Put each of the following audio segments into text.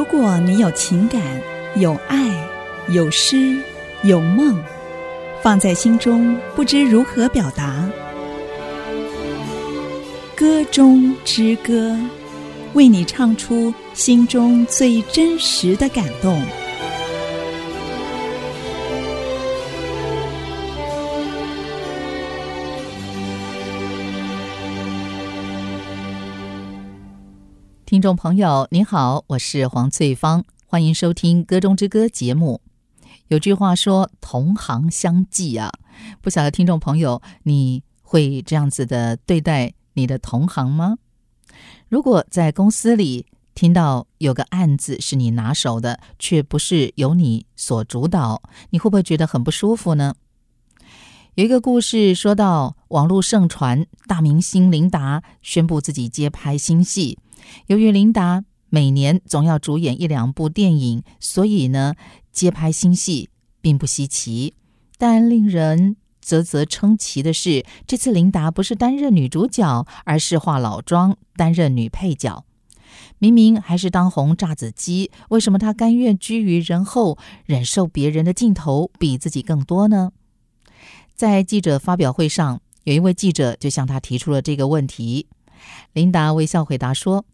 如果你有情感、有爱、有诗、有梦，放在心中不知如何表达，歌中之歌，为你唱出心中最真实的感动。听众朋友，你好，我是黄翠芳，欢迎收听《歌中之歌》节目。有句话说“同行相忌”啊，不晓得听众朋友你会这样子的对待你的同行吗？如果在公司里听到有个案子是你拿手的，却不是由你所主导，你会不会觉得很不舒服呢？有一个故事说到，网络盛传大明星琳达宣布自己接拍新戏。由于琳达每年总要主演一两部电影，所以呢，接拍新戏并不稀奇。但令人啧啧称奇的是，这次琳达不是担任女主角，而是化老妆担任女配角。明明还是当红炸子鸡，为什么她甘愿居于人后，忍受别人的镜头比自己更多呢？在记者发表会上，有一位记者就向她提出了这个问题。琳达微笑回答说：“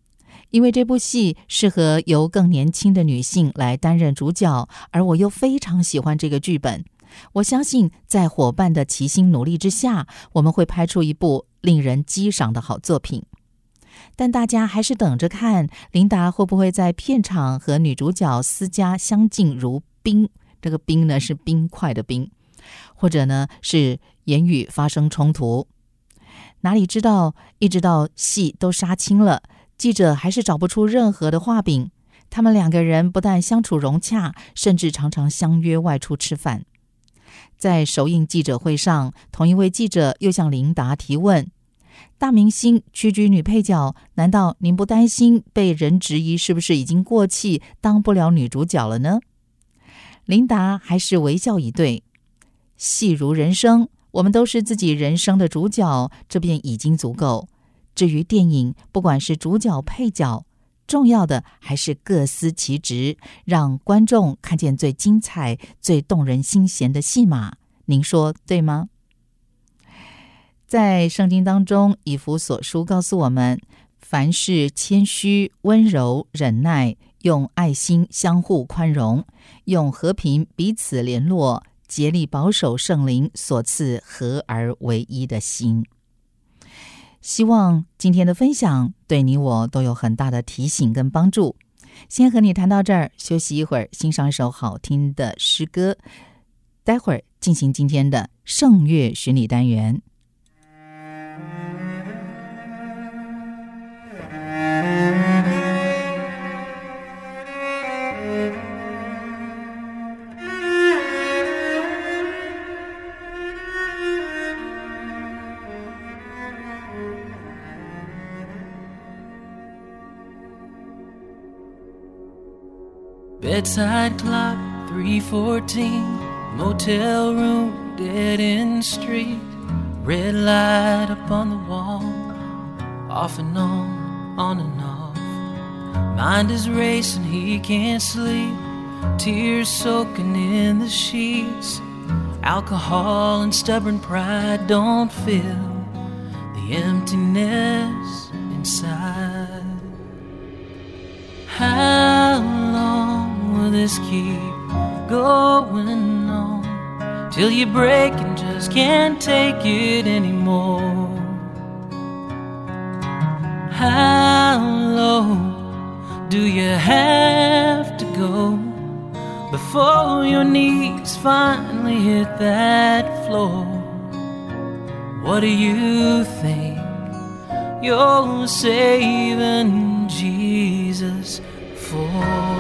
因为这部戏适合由更年轻的女性来担任主角，而我又非常喜欢这个剧本。我相信，在伙伴的齐心努力之下，我们会拍出一部令人激赏的好作品。但大家还是等着看琳达会不会在片场和女主角私家相敬如宾。这个冰呢，是冰块的冰，或者呢，是言语发生冲突。”哪里知道，一直到戏都杀青了，记者还是找不出任何的画柄。他们两个人不但相处融洽，甚至常常相约外出吃饭。在首映记者会上，同一位记者又向琳达提问：“大明星屈居女配角，难道您不担心被人质疑是不是已经过气，当不了女主角了呢？”琳达还是微笑以对：“戏如人生。”我们都是自己人生的主角，这便已经足够。至于电影，不管是主角、配角，重要的还是各司其职，让观众看见最精彩、最动人心弦的戏码。您说对吗？在圣经当中，以弗所书告诉我们：凡事谦虚、温柔、忍耐，用爱心相互宽容，用和平彼此联络。竭力保守圣灵所赐合而为一的心。希望今天的分享对你我都有很大的提醒跟帮助。先和你谈到这儿，休息一会儿，欣赏一首好听的诗歌。待会儿进行今天的圣乐巡礼单元。Bedside clock, 314, motel room, dead end street, red light up on the wall, off and on, on and off. Mind is racing, he can't sleep, tears soaking in the sheets. Alcohol and stubborn pride don't fill the emptiness inside. How this keep going on till you break and just can't take it anymore? How low do you have to go before your knees finally hit that floor? What do you think you're saving Jesus for?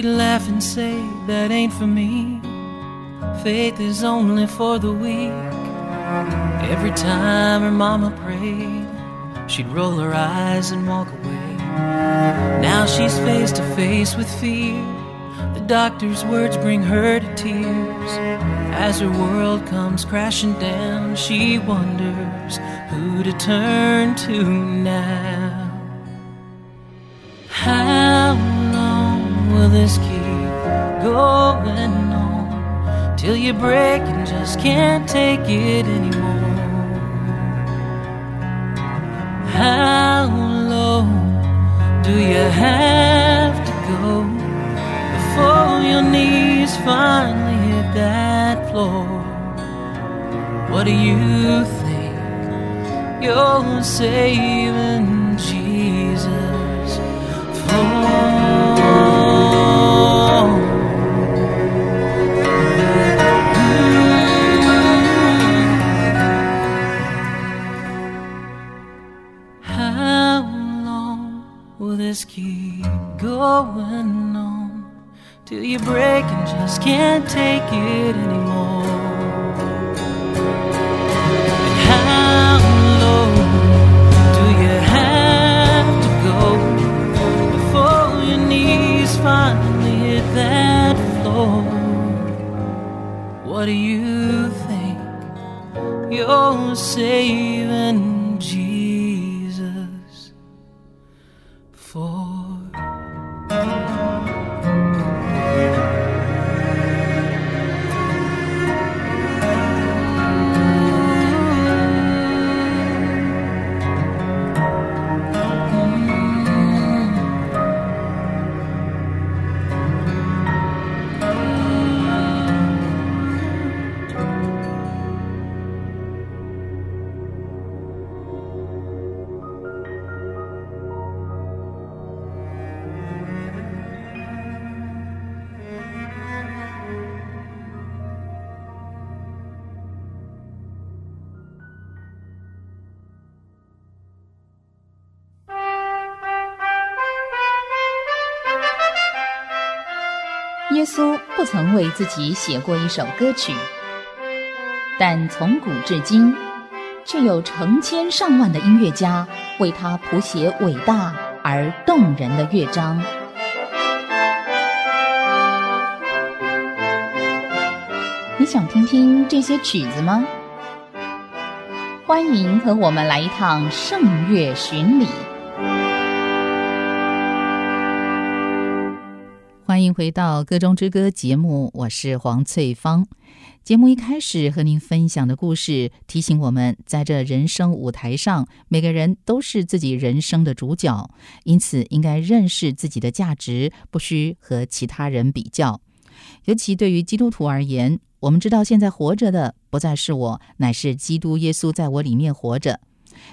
She'd laugh and say, That ain't for me. Faith is only for the weak. Every time her mama prayed, she'd roll her eyes and walk away. Now she's face to face with fear The doctor's words bring her to tears. As her world comes crashing down, she wonders who to turn to now. This keep going on till you break and just can't take it anymore? How low do you have to go before your knees finally hit that floor? What do you think you're saving Jesus for? This keep going on till you break and just can't take it anymore? 为自己写过一首歌曲，但从古至今，却有成千上万的音乐家为他谱写伟大而动人的乐章。你想听听这些曲子吗？欢迎和我们来一趟圣乐巡礼。欢迎回到《歌中之歌》节目，我是黄翠芳。节目一开始和您分享的故事，提醒我们，在这人生舞台上，每个人都是自己人生的主角，因此应该认识自己的价值，不需和其他人比较。尤其对于基督徒而言，我们知道现在活着的不再是我，乃是基督耶稣在我里面活着。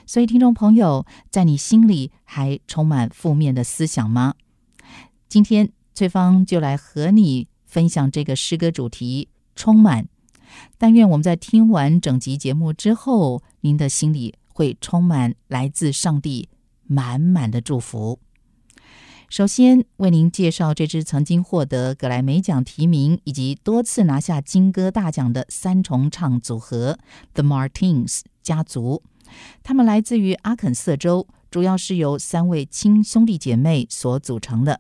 所以，听众朋友，在你心里还充满负面的思想吗？今天。翠芳就来和你分享这个诗歌主题“充满”。但愿我们在听完整集节目之后，您的心里会充满来自上帝满满的祝福。首先为您介绍这支曾经获得格莱美奖提名以及多次拿下金歌大奖的三重唱组合 The Martins 家族。他们来自于阿肯色州，主要是由三位亲兄弟姐妹所组成的。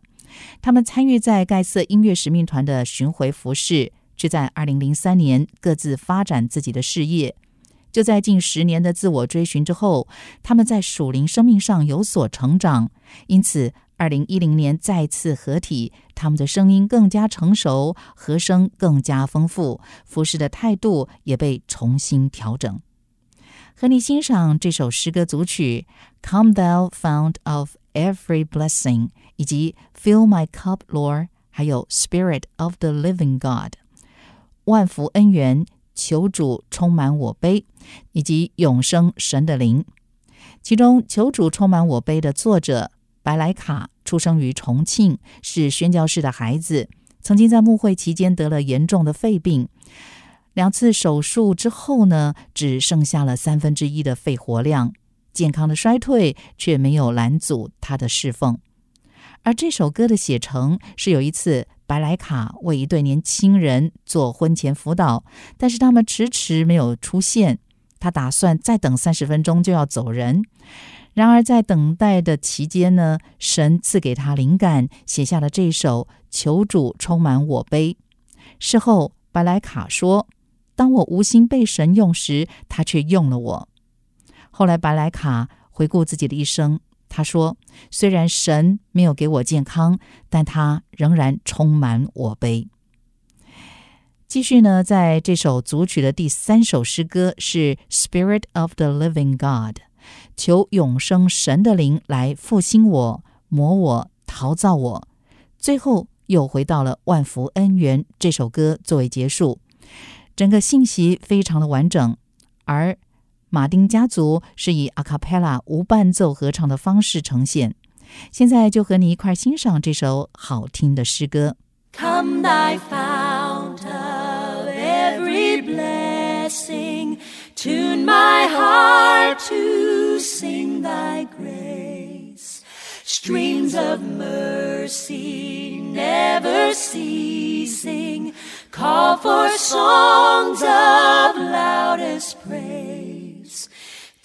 他们参与在盖瑟音乐使命团的巡回服侍，却在2003年各自发展自己的事业。就在近十年的自我追寻之后，他们在属灵生命上有所成长，因此2010年再次合体，他们的声音更加成熟，和声更加丰富，服侍的态度也被重新调整。和你欣赏这首诗歌组曲《Come Thou Fount of Every Blessing》。以及 Fill My Cup, Lord，还有 Spirit of the Living God，万福恩源，求主充满我杯，以及永生神的灵。其中，求主充满我杯的作者白莱卡出生于重庆，是宣教士的孩子，曾经在牧会期间得了严重的肺病，两次手术之后呢，只剩下了三分之一的肺活量，健康的衰退却没有拦阻他的侍奉。而这首歌的写成是有一次，白莱卡为一对年轻人做婚前辅导，但是他们迟迟没有出现。他打算再等三十分钟就要走人，然而在等待的期间呢，神赐给他灵感，写下了这首《求主充满我杯》。事后，白莱卡说：“当我无心被神用时，他却用了我。”后来，白莱卡回顾自己的一生，他说：“虽然神没有给我健康，但他仍然充满我杯。”继续呢，在这首组曲的第三首诗歌是《Spirit of the Living God》，求永生神的灵来复兴我、磨我、陶造我。最后又回到了万福恩源这首歌作为结束，整个信息非常的完整。而马丁家族是以阿卡贝拉无伴奏合唱的方式呈现。现在就和你一块欣赏这首好听的诗歌。Come thy fount of every blessing, tune my heart to sing thy grace. Streams of mercy never ceasing, call for songs of loudest praise.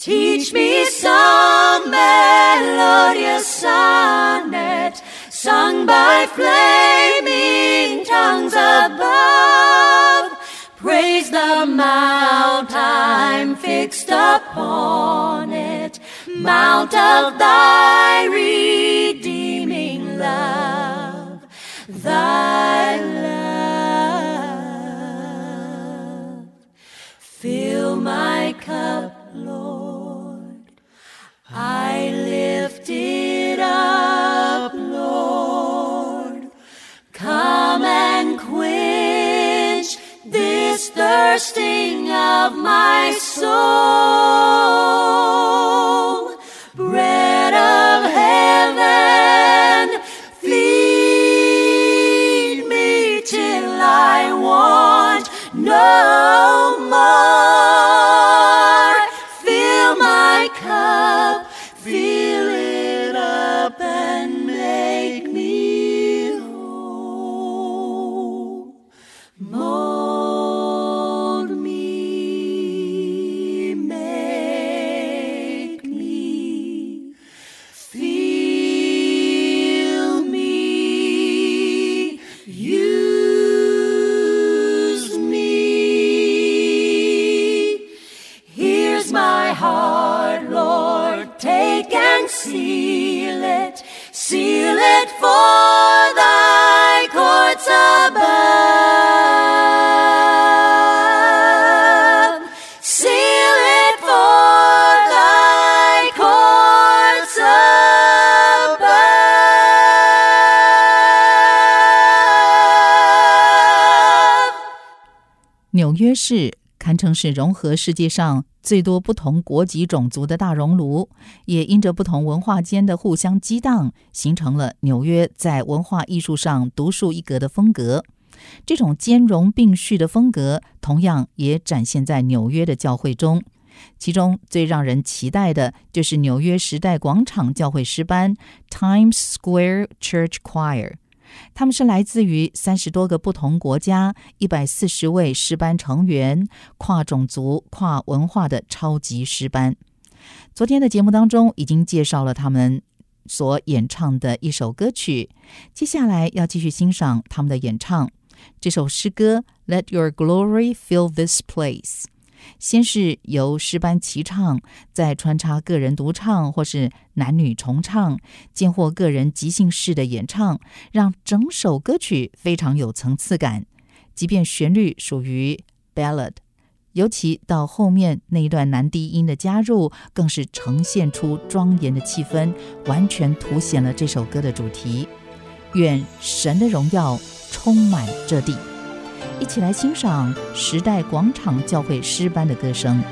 Teach me some melodious sonnet sung by flaming tongues above. Praise the mount I'm fixed upon it, mount of thy redeeming love, thy thirsting of my soul. Bread of heaven, feed me till I want no 是堪称是融合世界上最多不同国籍种族的大熔炉，也因着不同文化间的互相激荡，形成了纽约在文化艺术上独树一格的风格。这种兼容并蓄的风格，同样也展现在纽约的教会中。其中最让人期待的就是纽约时代广场教会诗班 （Times Square Church Choir）。他们是来自于三十多个不同国家、一百四十位诗班成员、跨种族、跨文化的超级诗班。昨天的节目当中已经介绍了他们所演唱的一首歌曲，接下来要继续欣赏他们的演唱。这首诗歌《Let Your Glory Fill This Place》。先是由诗班齐唱，再穿插个人独唱或是男女重唱，兼或个人即兴式的演唱，让整首歌曲非常有层次感。即便旋律属于 ballad，尤其到后面那一段男低音的加入，更是呈现出庄严的气氛，完全凸显了这首歌的主题。愿神的荣耀充满这地。一起来欣赏时代广场教会诗班的歌声。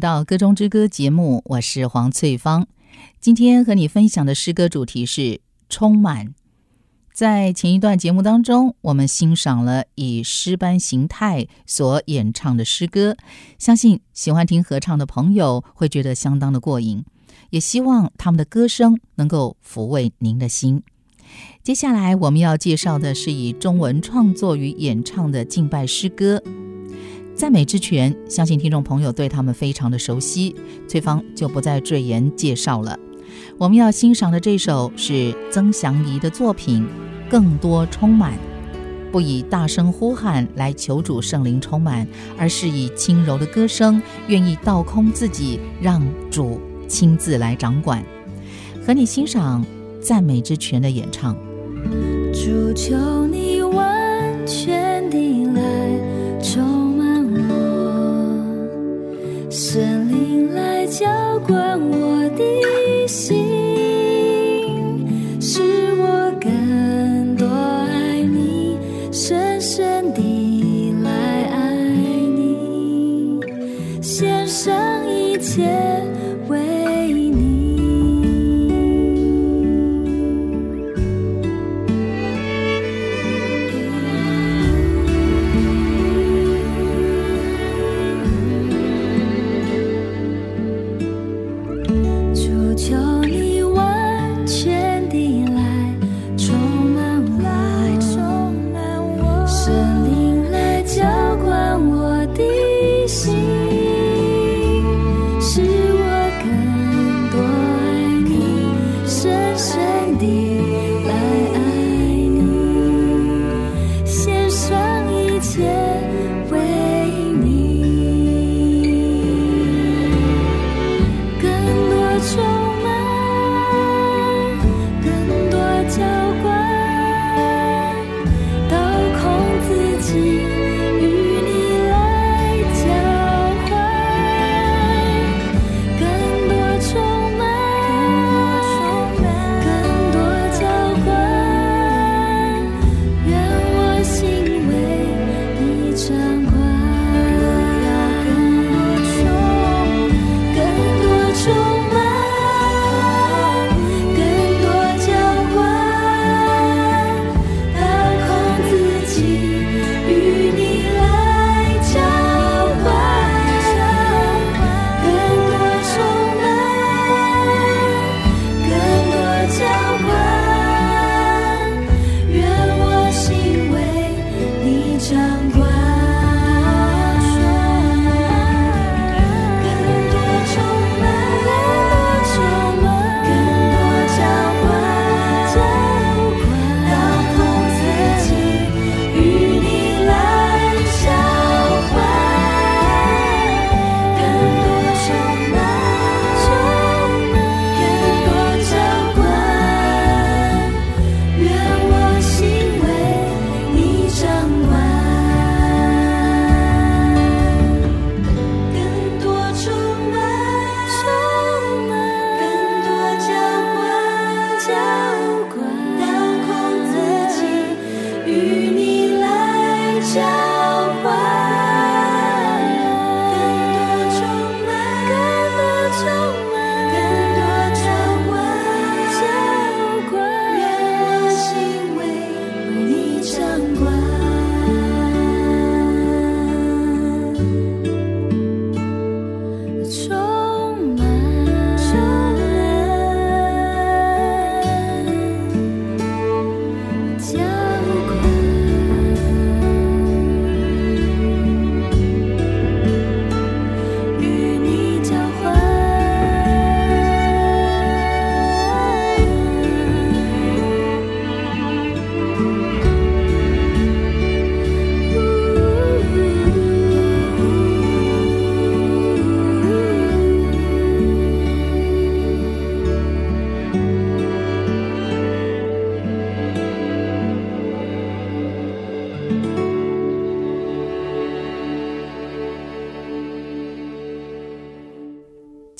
到《歌中之歌》节目，我是黄翠芳。今天和你分享的诗歌主题是“充满”。在前一段节目当中，我们欣赏了以诗班形态所演唱的诗歌，相信喜欢听合唱的朋友会觉得相当的过瘾，也希望他们的歌声能够抚慰您的心。接下来我们要介绍的是以中文创作与演唱的敬拜诗歌。赞美之泉，相信听众朋友对他们非常的熟悉，翠芳就不再赘言介绍了。我们要欣赏的这首是曾祥仪的作品《更多充满》，不以大声呼喊来求主圣灵充满，而是以轻柔的歌声，愿意倒空自己，让主亲自来掌管。和你欣赏赞美之泉的演唱。主求你完全圣灵来浇灌我的心，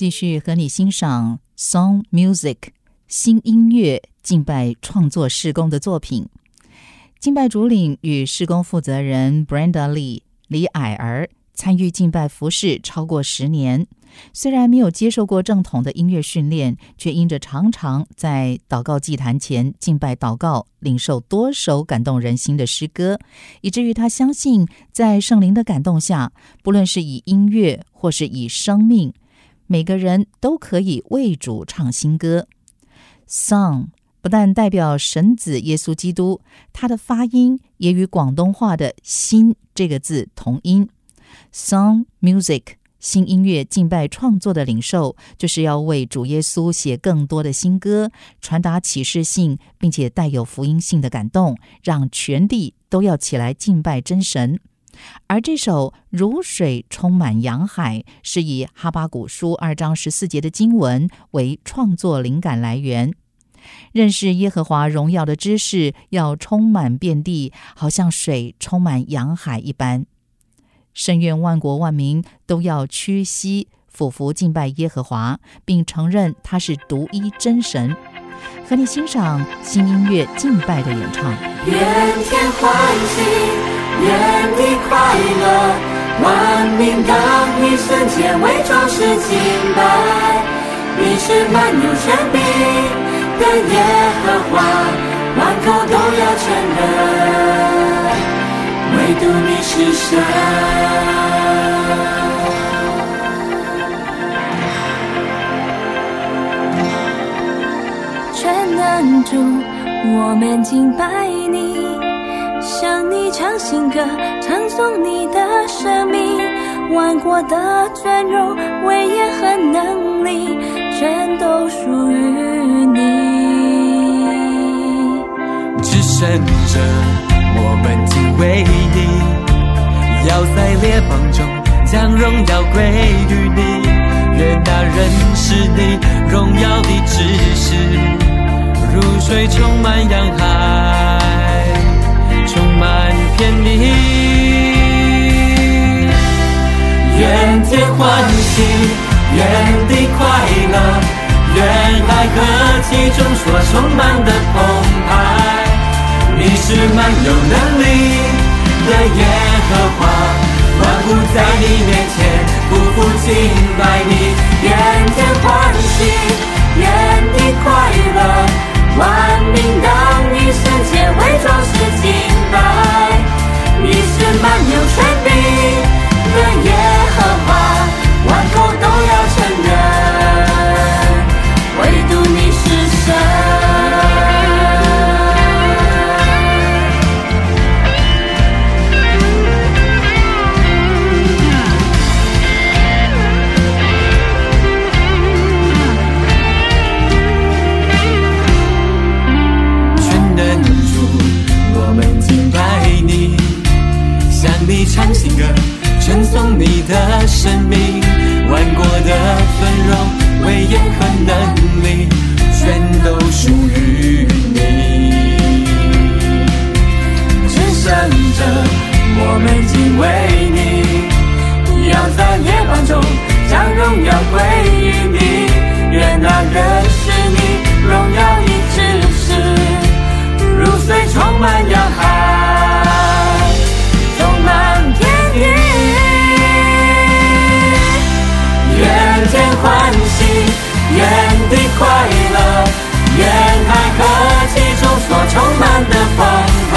继续和你欣赏 Song Music 新音乐敬拜创作事工的作品。敬拜主领与事工负责人 Brenda Lee 李矮儿参与敬拜服侍超过十年。虽然没有接受过正统的音乐训练，却因着常常在祷告祭坛前敬拜祷告，领受多首感动人心的诗歌，以至于他相信，在圣灵的感动下，不论是以音乐或是以生命，每个人都可以为主唱新歌。Song 不但代表神子耶稣基督，它的发音也与广东话的“新”这个字同音。Song music。新音乐敬拜创作的领受，就是要为主耶稣写更多的新歌，传达启示性并且带有福音性的感动，让全地都要起来敬拜真神。而这首《如水充满洋海》，是以哈巴古书二章十四节的经文为创作灵感来源。认识耶和华荣耀的知识要充满遍地，好像水充满洋海一般。深愿万国万民都要屈膝俯伏敬拜耶和华，并承认他是独一真神。和你欣赏新音乐敬拜的演唱。愿天欢喜，愿你快乐，万民当以圣洁为装饰敬拜。你是满有权柄的耶和华，万口都要承认。唯独你是神，全能主，我们敬拜你，向你唱新歌，唱颂你的生命，万国的尊荣、威严和能力，全都属于你，至圣者。我们敬畏你，要在列邦中将荣耀归于你。愿那认识你荣耀的知识，如水充满洋海，充满遍地。愿天欢喜，愿地快乐，愿爱和其中所充满的澎湃。你是满有能力的耶和华，万物在你面前匍匐敬拜你，愿天欢喜，愿地快乐，万民当圣洁伪装是清白你是漫游全地的耶和华你的生命，万国的尊荣、威严和能力，全都属于你。至圣者，我们敬畏澎湃。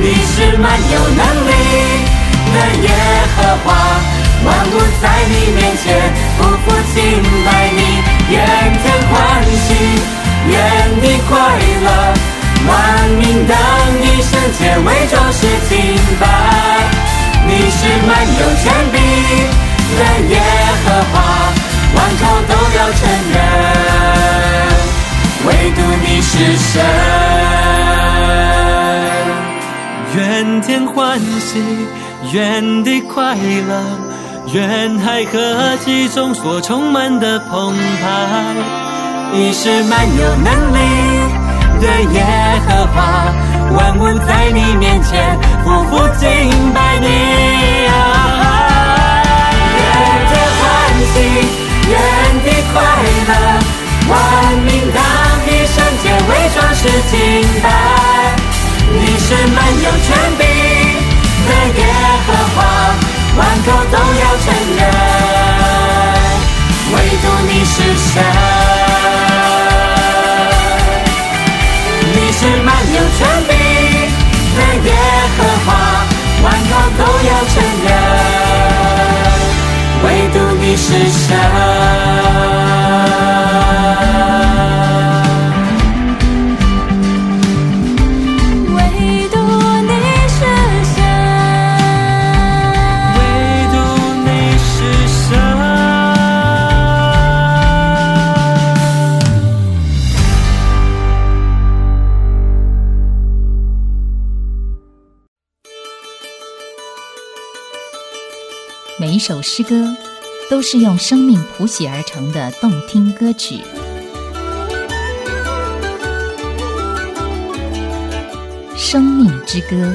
你是满有能力的耶和华，万物在你面前匍匐敬拜你。愿天欢喜，愿地快乐，万民等你圣洁为装饰敬拜。你是满有权柄。的耶和华，万口都要承认，唯独你是神。愿天欢喜，愿地快乐，愿海和其中所充满的澎湃。你是满有能力的耶和华，万物在你面前匍匐敬拜你啊。是用生命谱写而成的动听歌曲。生命之歌。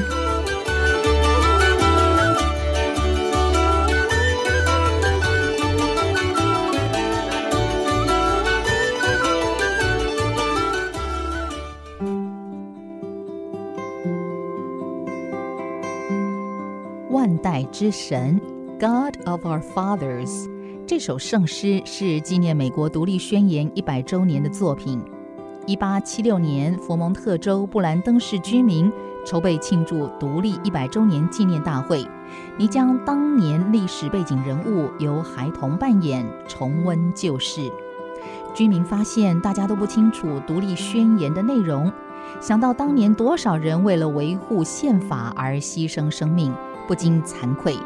万代之神。God of our fathers，这首圣诗是纪念美国独立宣言一百周年的作品。一八七六年，佛蒙特州布兰登市居民筹备庆祝独立一百周年纪念大会，拟将当年历史背景人物由孩童扮演，重温旧事。居民发现大家都不清楚独立宣言的内容，想到当年多少人为了维护宪法而牺牲生命，不禁惭愧。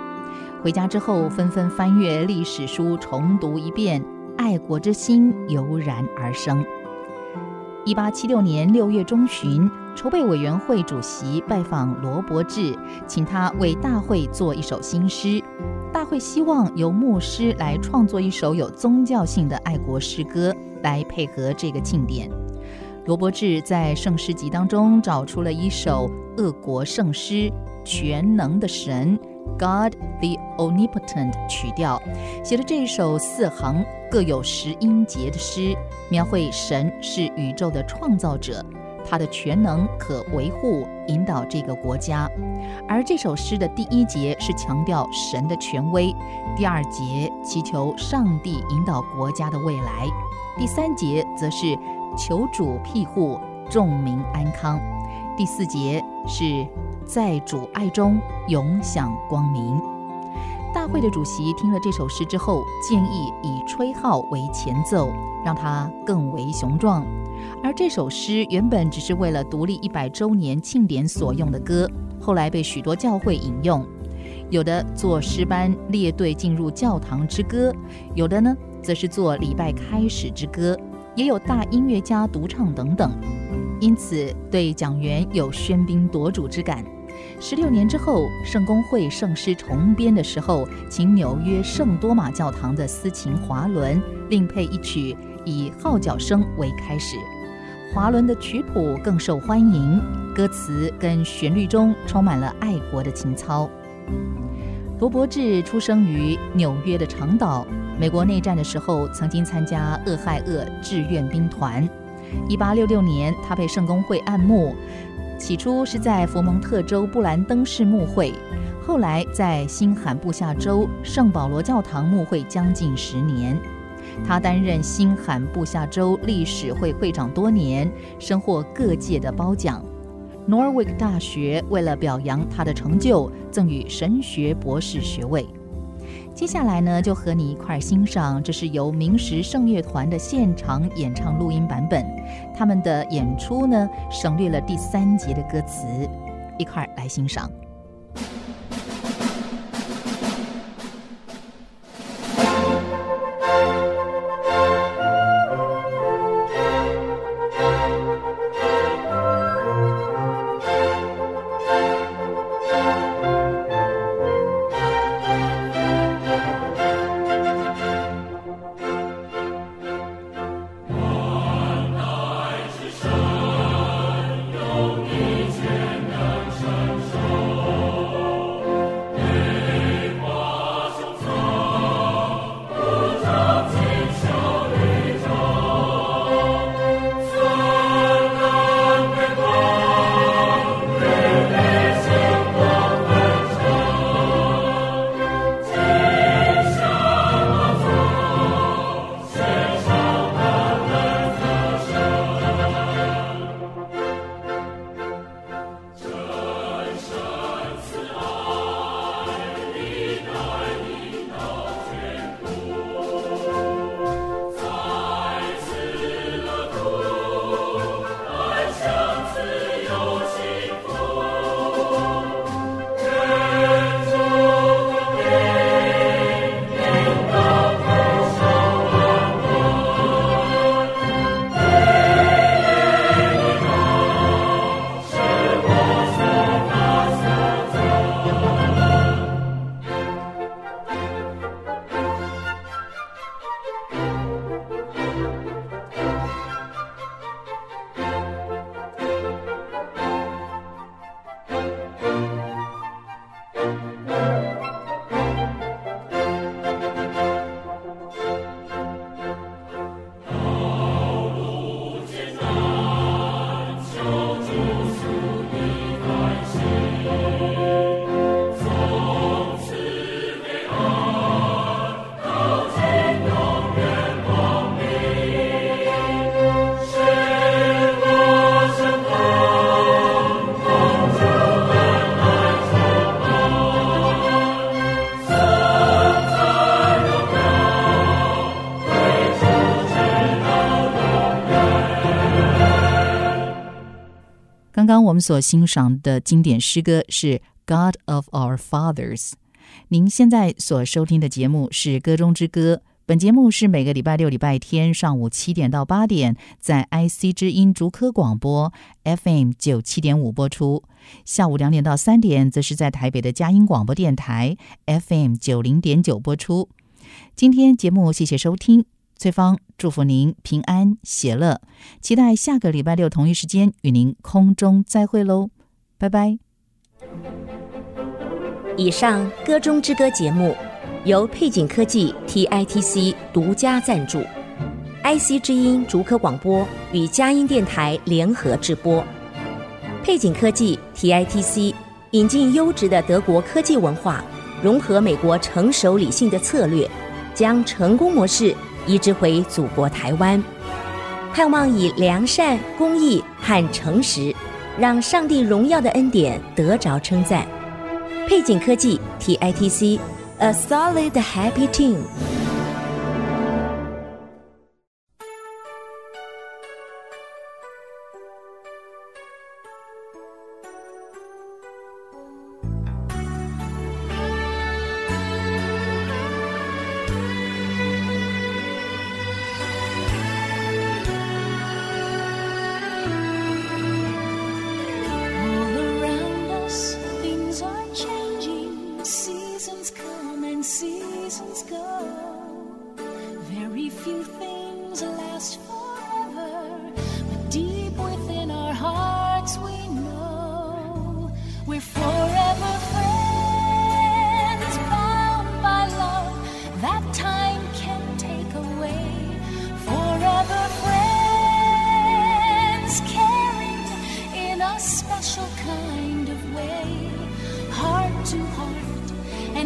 回家之后，纷纷翻阅历史书，重读一遍，爱国之心油然而生。一八七六年六月中旬，筹备委员会主席拜访罗伯志，请他为大会做一首新诗。大会希望由牧师来创作一首有宗教性的爱国诗歌，来配合这个庆典。罗伯志在圣诗集当中找出了一首俄国圣诗《全能的神》。God the Omnipotent 曲调写了这一首四行各有十音节的诗，描绘神是宇宙的创造者，他的全能可维护引导这个国家。而这首诗的第一节是强调神的权威，第二节祈求上帝引导国家的未来，第三节则是求主庇护众民安康，第四节是。在主爱中永享光明。大会的主席听了这首诗之后，建议以吹号为前奏，让它更为雄壮。而这首诗原本只是为了独立一百周年庆典所用的歌，后来被许多教会引用，有的做诗班列队进入教堂之歌，有的呢则是做礼拜开始之歌，也有大音乐家独唱等等。因此，对讲员有喧宾夺主之感。十六年之后，圣公会圣诗重编的时候，请纽约圣多玛教堂的司琴华伦另配一曲，以号角声为开始。华伦的曲谱更受欢迎，歌词跟旋律中充满了爱国的情操。罗伯志出生于纽约的长岛，美国内战的时候曾经参加俄亥俄志愿兵团。一八六六年，他被圣公会按牧。起初是在佛蒙特州布兰登市牧会，后来在新罕布夏州圣保罗教堂牧会将近十年。他担任新罕布夏州历史会会长多年，深获各界的褒奖。Norwich 大学为了表扬他的成就，赠予神学博士学位。接下来呢，就和你一块儿欣赏，这是由明石圣乐团的现场演唱录音版本。他们的演出呢，省略了第三节的歌词，一块儿来欣赏。我们所欣赏的经典诗歌是《God of Our Fathers》。您现在所收听的节目是《歌中之歌》，本节目是每个礼拜六、礼拜天上午七点到八点在 IC 之音竹科广播 FM 九七点五播出，下午两点到三点则是在台北的佳音广播电台 FM 九零点九播出。今天节目谢谢收听。翠芳祝福您平安喜乐，期待下个礼拜六同一时间与您空中再会喽，拜拜。以上歌中之歌节目由配景科技 TITC 独家赞助，IC 之音竹科广播与佳音电台联合制播。配景科技 TITC 引进优质的德国科技文化，融合美国成熟理性的策略，将成功模式。移植回祖国台湾，盼望以良善、公义和诚实，让上帝荣耀的恩典得着称赞。配景科技 TITC，A solid happy team。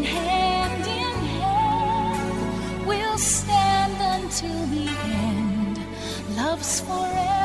hand in hand we'll stand until the end. Love's forever.